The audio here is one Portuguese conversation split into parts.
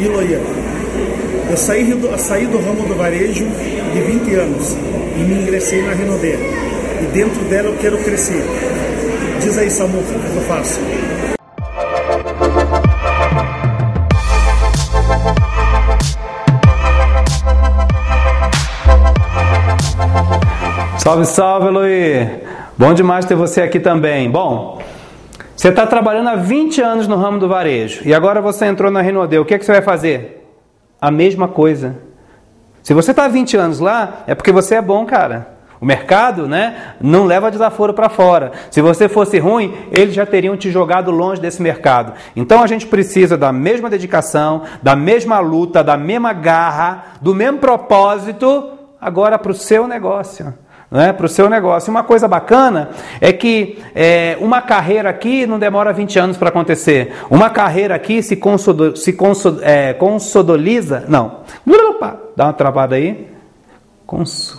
Iloia. Eu saí do, saí do ramo do varejo de 20 anos e me ingressei na Renaudet. E dentro dela eu quero crescer. Diz aí, Samu, o que eu faço? Salve, salve, Luí! Bom demais ter você aqui também. Bom, você está trabalhando há 20 anos no ramo do varejo e agora você entrou na Renaudê. O que, é que você vai fazer? A mesma coisa. Se você está há 20 anos lá, é porque você é bom, cara. O mercado né, não leva desaforo para fora. Se você fosse ruim, eles já teriam te jogado longe desse mercado. Então a gente precisa da mesma dedicação, da mesma luta, da mesma garra, do mesmo propósito, agora para o seu negócio né, para o seu negócio. Uma coisa bacana é que é, uma carreira aqui não demora 20 anos para acontecer. Uma carreira aqui se, consodo, se conso, é, consodoliza. Não. Opa, dá uma travada aí. Cons,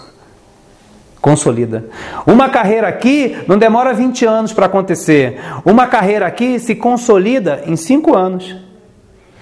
consolida. Uma carreira aqui não demora 20 anos para acontecer. Uma carreira aqui se consolida em 5 anos.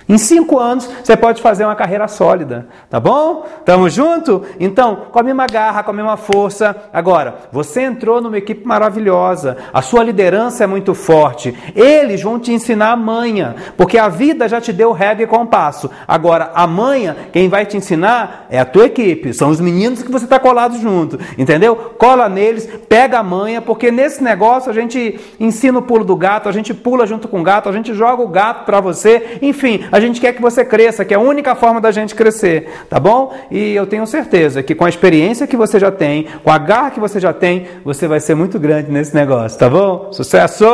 Em cinco anos você pode fazer uma carreira sólida, tá bom? Tamo junto? Então, com a mesma garra, com a mesma força. Agora, você entrou numa equipe maravilhosa, a sua liderança é muito forte. Eles vão te ensinar a manha, porque a vida já te deu regra e compasso. Agora, a manha, quem vai te ensinar é a tua equipe, são os meninos que você está colado junto, entendeu? Cola neles, pega a manha, porque nesse negócio a gente ensina o pulo do gato, a gente pula junto com o gato, a gente joga o gato para você, enfim, a gente quer que você cresça, que é a única forma da gente crescer, tá bom? E eu tenho certeza que com a experiência que você já tem, com a garra que você já tem, você vai ser muito grande nesse negócio, tá bom? Sucesso!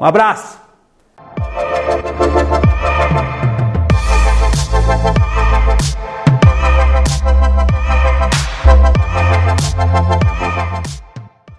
Um abraço!